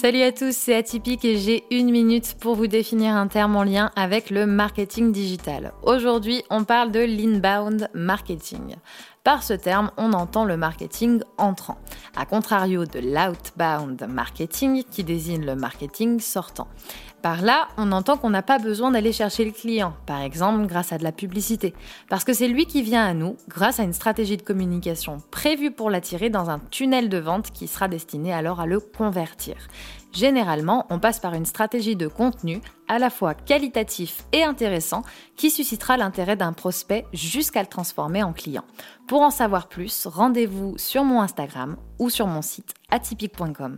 Salut à tous, c'est Atypique et j'ai une minute pour vous définir un terme en lien avec le marketing digital. Aujourd'hui, on parle de l'inbound marketing. Par ce terme, on entend le marketing entrant, à contrario de l'outbound marketing qui désigne le marketing sortant. Par là, on entend qu'on n'a pas besoin d'aller chercher le client, par exemple grâce à de la publicité, parce que c'est lui qui vient à nous grâce à une stratégie de communication prévue pour l'attirer dans un tunnel de vente qui sera destiné alors à le convertir. Généralement, on passe par une stratégie de contenu à la fois qualitatif et intéressant qui suscitera l'intérêt d'un prospect jusqu'à le transformer en client. Pour en savoir plus, rendez-vous sur mon Instagram ou sur mon site atypique.com.